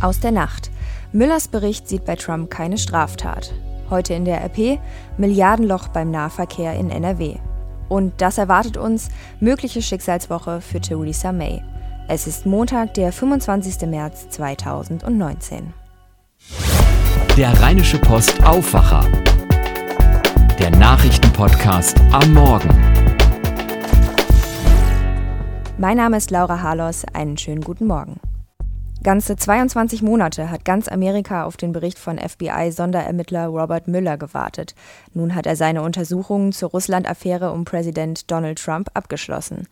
Aus der Nacht. Müllers Bericht sieht bei Trump keine Straftat. Heute in der RP Milliardenloch beim Nahverkehr in NRW. Und das erwartet uns mögliche Schicksalswoche für Theresa May. Es ist Montag, der 25. März 2019. Der Rheinische Post Aufwacher. Der Nachrichtenpodcast am Morgen. Mein Name ist Laura Harlos. Einen schönen guten Morgen. Ganze 22 Monate hat ganz Amerika auf den Bericht von FBI-Sonderermittler Robert Mueller gewartet. Nun hat er seine Untersuchungen zur Russland-Affäre um Präsident Donald Trump abgeschlossen.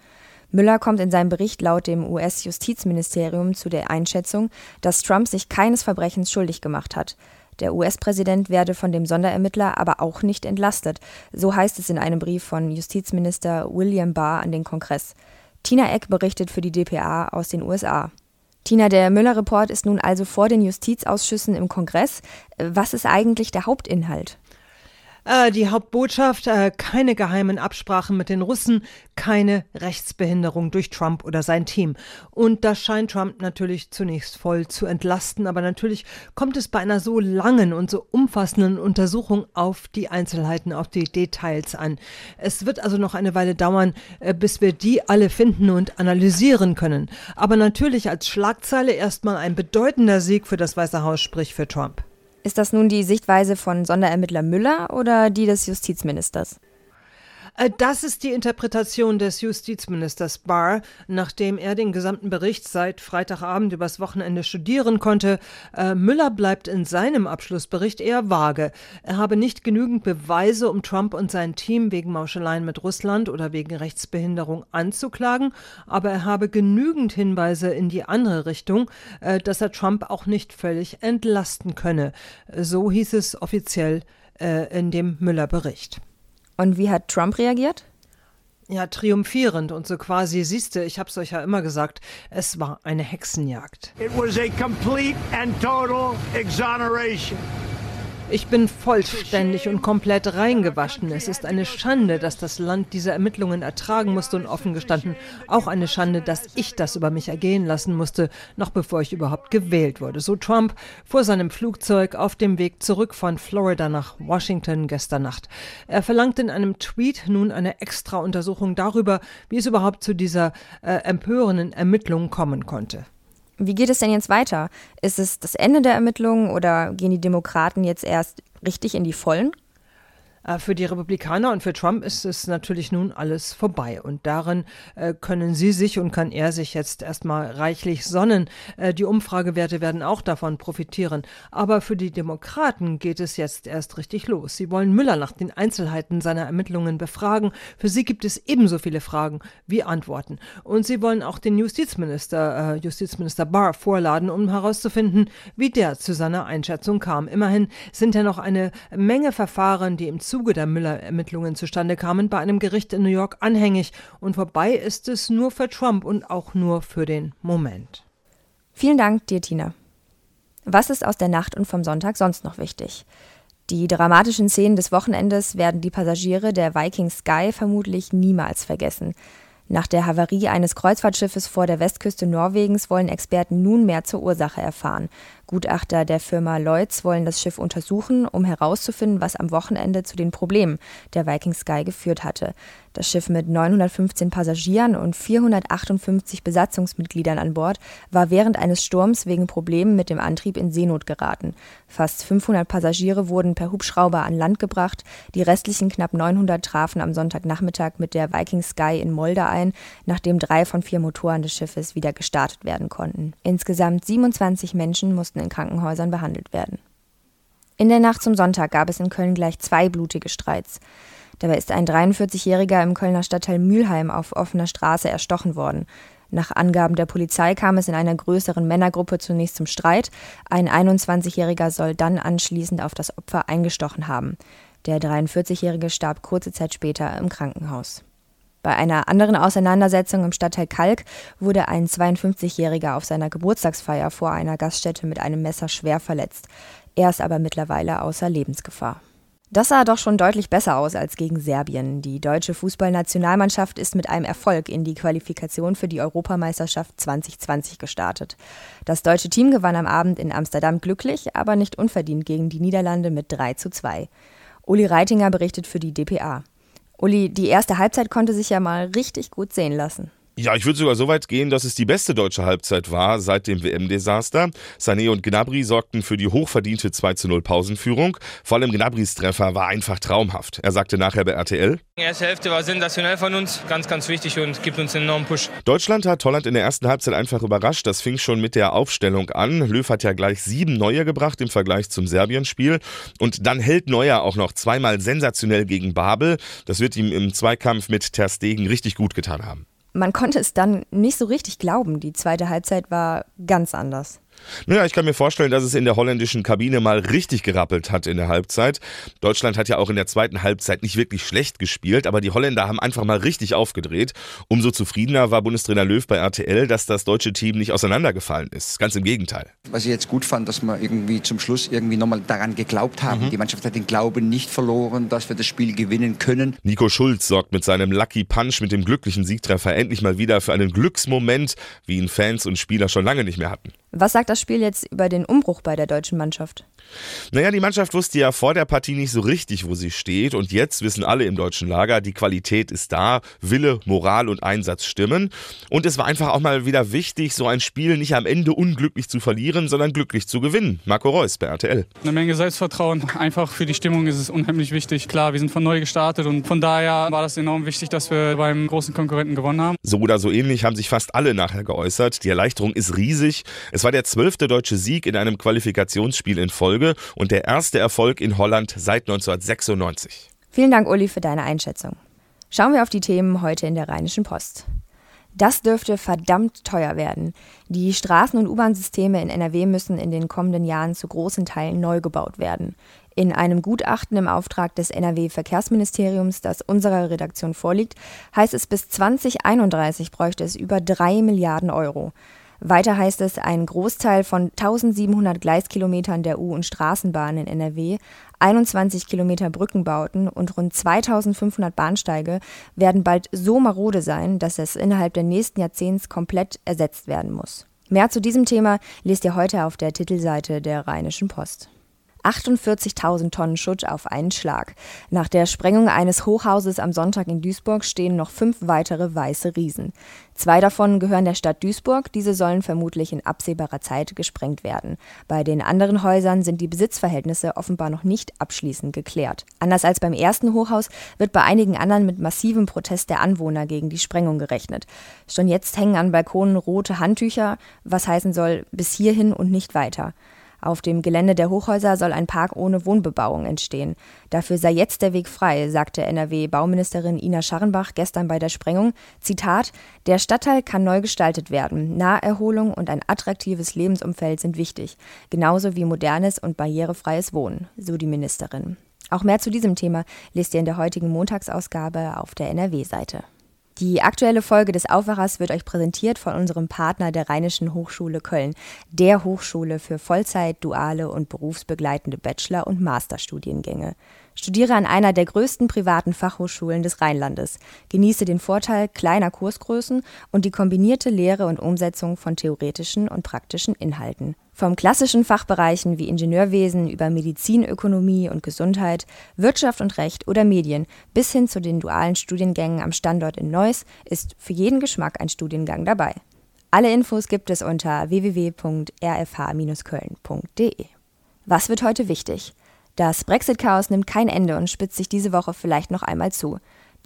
Müller kommt in seinem Bericht laut dem US-Justizministerium zu der Einschätzung, dass Trump sich keines Verbrechens schuldig gemacht hat. Der US-Präsident werde von dem Sonderermittler aber auch nicht entlastet. So heißt es in einem Brief von Justizminister William Barr an den Kongress. Tina Eck berichtet für die dpa aus den USA. Tina, der Müller-Report ist nun also vor den Justizausschüssen im Kongress. Was ist eigentlich der Hauptinhalt? Äh, die Hauptbotschaft, äh, keine geheimen Absprachen mit den Russen, keine Rechtsbehinderung durch Trump oder sein Team. Und das scheint Trump natürlich zunächst voll zu entlasten, aber natürlich kommt es bei einer so langen und so umfassenden Untersuchung auf die Einzelheiten, auf die Details an. Es wird also noch eine Weile dauern, äh, bis wir die alle finden und analysieren können. Aber natürlich als Schlagzeile erstmal ein bedeutender Sieg für das Weiße Haus, sprich für Trump. Ist das nun die Sichtweise von Sonderermittler Müller oder die des Justizministers? Äh, das ist die Interpretation des Justizministers Barr, nachdem er den gesamten Bericht seit Freitagabend übers Wochenende studieren konnte. Äh, Müller bleibt in seinem Abschlussbericht eher vage. Er habe nicht genügend Beweise, um Trump und sein Team wegen Mauscheleien mit Russland oder wegen Rechtsbehinderung anzuklagen, aber er habe genügend Hinweise in die andere Richtung, äh, dass er Trump auch nicht völlig entlasten könne. So hieß es offiziell in dem Müller-Bericht. Und wie hat Trump reagiert? Ja, triumphierend und so quasi, siehste, ich hab's euch ja immer gesagt, es war eine Hexenjagd. It was a complete and total exoneration. Ich bin vollständig und komplett reingewaschen. Es ist eine Schande, dass das Land diese Ermittlungen ertragen musste und offen gestanden auch eine Schande, dass ich das über mich ergehen lassen musste, noch bevor ich überhaupt gewählt wurde. So Trump vor seinem Flugzeug auf dem Weg zurück von Florida nach Washington gestern Nacht. Er verlangt in einem Tweet nun eine extra Untersuchung darüber, wie es überhaupt zu dieser äh, empörenden Ermittlung kommen konnte. Wie geht es denn jetzt weiter? Ist es das Ende der Ermittlungen oder gehen die Demokraten jetzt erst richtig in die Vollen? Äh, für die Republikaner und für Trump ist es natürlich nun alles vorbei. Und darin äh, können sie sich und kann er sich jetzt erstmal reichlich sonnen. Äh, die Umfragewerte werden auch davon profitieren. Aber für die Demokraten geht es jetzt erst richtig los. Sie wollen Müller nach den Einzelheiten seiner Ermittlungen befragen. Für sie gibt es ebenso viele Fragen wie Antworten. Und sie wollen auch den Justizminister, Justizminister Barr vorladen, um herauszufinden, wie der zu seiner Einschätzung kam. Immerhin sind ja noch eine Menge Verfahren, die im Zuge der Müller-Ermittlungen zustande kamen, bei einem Gericht in New York anhängig. Und vorbei ist es nur für Trump und auch nur für den Moment. Vielen Dank dir, Tina. Was ist aus der Nacht und vom Sonntag sonst noch wichtig? Die dramatischen Szenen des Wochenendes werden die Passagiere der Viking Sky vermutlich niemals vergessen. Nach der Havarie eines Kreuzfahrtschiffes vor der Westküste Norwegens wollen Experten nun mehr zur Ursache erfahren. Gutachter der Firma Lloyds wollen das Schiff untersuchen, um herauszufinden, was am Wochenende zu den Problemen der Viking Sky geführt hatte. Das Schiff mit 915 Passagieren und 458 Besatzungsmitgliedern an Bord war während eines Sturms wegen Problemen mit dem Antrieb in Seenot geraten. Fast 500 Passagiere wurden per Hubschrauber an Land gebracht. Die restlichen knapp 900 trafen am Sonntagnachmittag mit der Viking Sky in Molde ein, nachdem drei von vier Motoren des Schiffes wieder gestartet werden konnten. Insgesamt 27 Menschen mussten in Krankenhäusern behandelt werden. In der Nacht zum Sonntag gab es in Köln gleich zwei blutige Streits. Dabei ist ein 43-Jähriger im Kölner Stadtteil Mülheim auf offener Straße erstochen worden. Nach Angaben der Polizei kam es in einer größeren Männergruppe zunächst zum Streit. Ein 21-Jähriger soll dann anschließend auf das Opfer eingestochen haben. Der 43-Jährige starb kurze Zeit später im Krankenhaus. Bei einer anderen Auseinandersetzung im Stadtteil Kalk wurde ein 52-Jähriger auf seiner Geburtstagsfeier vor einer Gaststätte mit einem Messer schwer verletzt. Er ist aber mittlerweile außer Lebensgefahr. Das sah doch schon deutlich besser aus als gegen Serbien. Die deutsche Fußballnationalmannschaft ist mit einem Erfolg in die Qualifikation für die Europameisterschaft 2020 gestartet. Das deutsche Team gewann am Abend in Amsterdam glücklich, aber nicht unverdient gegen die Niederlande mit 3 zu 2. Uli Reitinger berichtet für die DPA. Uli, die erste Halbzeit konnte sich ja mal richtig gut sehen lassen. Ja, ich würde sogar so weit gehen, dass es die beste deutsche Halbzeit war seit dem WM-Desaster. Sané und Gnabry sorgten für die hochverdiente 2 0 Pausenführung. Vor allem Gnabrys Treffer war einfach traumhaft. Er sagte nachher bei RTL. Die erste Hälfte war sensationell von uns, ganz, ganz wichtig und gibt uns einen enormen Push. Deutschland hat Holland in der ersten Halbzeit einfach überrascht. Das fing schon mit der Aufstellung an. Löw hat ja gleich sieben Neue gebracht im Vergleich zum Serbien-Spiel. Und dann hält Neuer auch noch zweimal sensationell gegen Babel. Das wird ihm im Zweikampf mit Ter Stegen richtig gut getan haben man konnte es dann nicht so richtig glauben. Die zweite Halbzeit war ganz anders. Naja, ich kann mir vorstellen, dass es in der holländischen Kabine mal richtig gerappelt hat in der Halbzeit. Deutschland hat ja auch in der zweiten Halbzeit nicht wirklich schlecht gespielt, aber die Holländer haben einfach mal richtig aufgedreht. Umso zufriedener war Bundestrainer Löw bei RTL, dass das deutsche Team nicht auseinandergefallen ist. Ganz im Gegenteil. Was ich jetzt gut fand, dass wir irgendwie zum Schluss irgendwie nochmal daran geglaubt haben. Mhm. Die Mannschaft hat den Glauben nicht verloren, dass wir das Spiel gewinnen können. Nico Schulz sorgt mit seinem Lucky Punch mit dem glücklichen Siegtreffer endlich mal wieder für einen Glücksmoment, wie ihn Fans und Spieler schon lange nicht mehr hatten. Was sagt das Spiel jetzt über den Umbruch bei der deutschen Mannschaft? Naja, die Mannschaft wusste ja vor der Partie nicht so richtig, wo sie steht. Und jetzt wissen alle im deutschen Lager, die Qualität ist da, Wille, Moral und Einsatz stimmen. Und es war einfach auch mal wieder wichtig, so ein Spiel nicht am Ende unglücklich zu verlieren, sondern glücklich zu gewinnen. Marco Reus bei RTL. Eine Menge Selbstvertrauen. Einfach für die Stimmung ist es unheimlich wichtig. Klar, wir sind von neu gestartet und von daher war das enorm wichtig, dass wir beim großen Konkurrenten gewonnen haben. So oder so ähnlich haben sich fast alle nachher geäußert. Die Erleichterung ist riesig. Es war der zwölfte deutsche Sieg in einem Qualifikationsspiel in Folge und der erste Erfolg in Holland seit 1996. Vielen Dank, Uli, für deine Einschätzung. Schauen wir auf die Themen heute in der Rheinischen Post. Das dürfte verdammt teuer werden. Die Straßen- und U-Bahn-Systeme in NRW müssen in den kommenden Jahren zu großen Teilen neu gebaut werden. In einem Gutachten im Auftrag des NRW-Verkehrsministeriums, das unserer Redaktion vorliegt, heißt es, bis 2031 bräuchte es über drei Milliarden Euro. Weiter heißt es, ein Großteil von 1700 Gleiskilometern der U- und Straßenbahn in NRW, 21 Kilometer Brückenbauten und rund 2500 Bahnsteige werden bald so marode sein, dass es innerhalb der nächsten Jahrzehnts komplett ersetzt werden muss. Mehr zu diesem Thema lest ihr heute auf der Titelseite der Rheinischen Post. 48.000 Tonnen Schutt auf einen Schlag. Nach der Sprengung eines Hochhauses am Sonntag in Duisburg stehen noch fünf weitere weiße Riesen. Zwei davon gehören der Stadt Duisburg, diese sollen vermutlich in absehbarer Zeit gesprengt werden. Bei den anderen Häusern sind die Besitzverhältnisse offenbar noch nicht abschließend geklärt. Anders als beim ersten Hochhaus wird bei einigen anderen mit massivem Protest der Anwohner gegen die Sprengung gerechnet. Schon jetzt hängen an Balkonen rote Handtücher, was heißen soll bis hierhin und nicht weiter. Auf dem Gelände der Hochhäuser soll ein Park ohne Wohnbebauung entstehen. Dafür sei jetzt der Weg frei, sagte NRW-Bauministerin Ina Scharrenbach gestern bei der Sprengung. Zitat: Der Stadtteil kann neu gestaltet werden. Naherholung und ein attraktives Lebensumfeld sind wichtig, genauso wie modernes und barrierefreies Wohnen, so die Ministerin. Auch mehr zu diesem Thema lest ihr in der heutigen Montagsausgabe auf der NRW-Seite. Die aktuelle Folge des Aufwachers wird euch präsentiert von unserem Partner der Rheinischen Hochschule Köln, der Hochschule für Vollzeit, duale und berufsbegleitende Bachelor- und Masterstudiengänge. Studiere an einer der größten privaten Fachhochschulen des Rheinlandes. Genieße den Vorteil kleiner Kursgrößen und die kombinierte Lehre und Umsetzung von theoretischen und praktischen Inhalten. Vom klassischen Fachbereichen wie Ingenieurwesen über Medizin, Ökonomie und Gesundheit, Wirtschaft und Recht oder Medien bis hin zu den dualen Studiengängen am Standort in Neuss ist für jeden Geschmack ein Studiengang dabei. Alle Infos gibt es unter www.rfh-köln.de. Was wird heute wichtig? Das Brexit-Chaos nimmt kein Ende und spitzt sich diese Woche vielleicht noch einmal zu.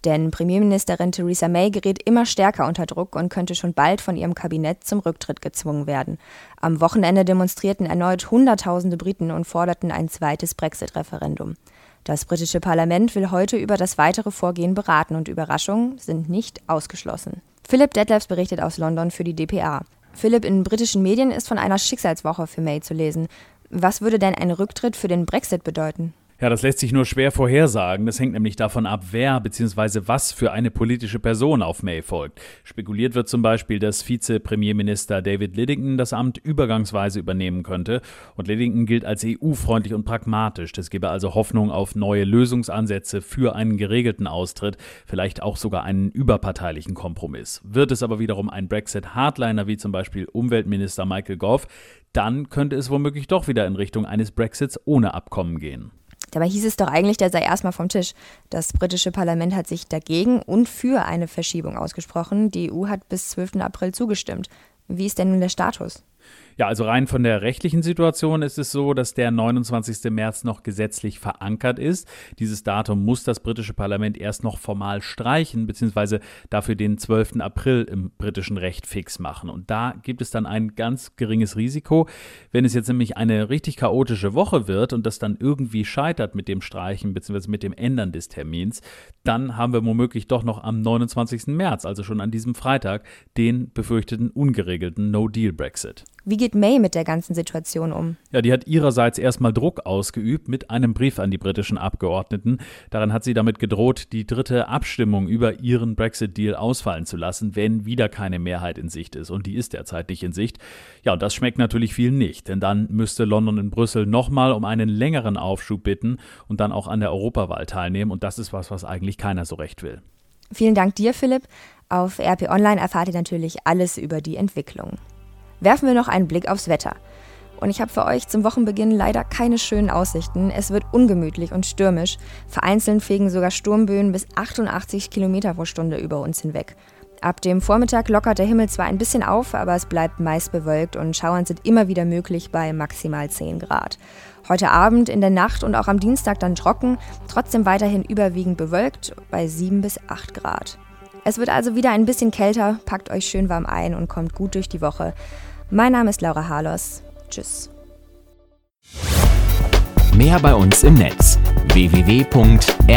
Denn Premierministerin Theresa May gerät immer stärker unter Druck und könnte schon bald von ihrem Kabinett zum Rücktritt gezwungen werden. Am Wochenende demonstrierten erneut Hunderttausende Briten und forderten ein zweites Brexit-Referendum. Das britische Parlament will heute über das weitere Vorgehen beraten und Überraschungen sind nicht ausgeschlossen. Philipp Detlefs berichtet aus London für die DPA. Philipp, in britischen Medien ist von einer Schicksalswoche für May zu lesen. Was würde denn ein Rücktritt für den Brexit bedeuten? Ja, das lässt sich nur schwer vorhersagen. Das hängt nämlich davon ab, wer bzw. was für eine politische Person auf May folgt. Spekuliert wird zum Beispiel, dass Vize-Premierminister David Lidington das Amt übergangsweise übernehmen könnte. Und Lidington gilt als EU-freundlich und pragmatisch. Das gebe also Hoffnung auf neue Lösungsansätze für einen geregelten Austritt, vielleicht auch sogar einen überparteilichen Kompromiss. Wird es aber wiederum ein Brexit-Hardliner wie zum Beispiel Umweltminister Michael Gove, dann könnte es womöglich doch wieder in Richtung eines Brexits ohne Abkommen gehen. Dabei hieß es doch eigentlich, der sei erstmal vom Tisch. Das britische Parlament hat sich dagegen und für eine Verschiebung ausgesprochen. Die EU hat bis 12. April zugestimmt. Wie ist denn nun der Status? Ja, also rein von der rechtlichen Situation ist es so, dass der 29. März noch gesetzlich verankert ist. Dieses Datum muss das britische Parlament erst noch formal streichen, beziehungsweise dafür den 12. April im britischen Recht fix machen. Und da gibt es dann ein ganz geringes Risiko. Wenn es jetzt nämlich eine richtig chaotische Woche wird und das dann irgendwie scheitert mit dem Streichen, beziehungsweise mit dem Ändern des Termins, dann haben wir womöglich doch noch am 29. März, also schon an diesem Freitag, den befürchteten ungeregelten No-Deal-Brexit. Wie geht May mit der ganzen Situation um? Ja, die hat ihrerseits erstmal Druck ausgeübt mit einem Brief an die britischen Abgeordneten. Darin hat sie damit gedroht, die dritte Abstimmung über ihren Brexit-Deal ausfallen zu lassen, wenn wieder keine Mehrheit in Sicht ist. Und die ist derzeit nicht in Sicht. Ja, und das schmeckt natürlich viel nicht, denn dann müsste London und Brüssel nochmal um einen längeren Aufschub bitten und dann auch an der Europawahl teilnehmen. Und das ist was, was eigentlich keiner so recht will. Vielen Dank dir, Philipp. Auf RP Online erfahrt ihr natürlich alles über die Entwicklung werfen wir noch einen Blick aufs Wetter. Und ich habe für euch zum Wochenbeginn leider keine schönen Aussichten. Es wird ungemütlich und stürmisch. Vereinzelt fegen sogar Sturmböen bis 88 km pro Stunde über uns hinweg. Ab dem Vormittag lockert der Himmel zwar ein bisschen auf, aber es bleibt meist bewölkt und Schauern sind immer wieder möglich bei maximal 10 Grad. Heute Abend, in der Nacht und auch am Dienstag dann trocken, trotzdem weiterhin überwiegend bewölkt bei 7 bis 8 Grad. Es wird also wieder ein bisschen kälter, packt euch schön warm ein und kommt gut durch die Woche. Mein Name ist Laura Harlos. Tschüss. Mehr bei uns im Netz www.rp-online.de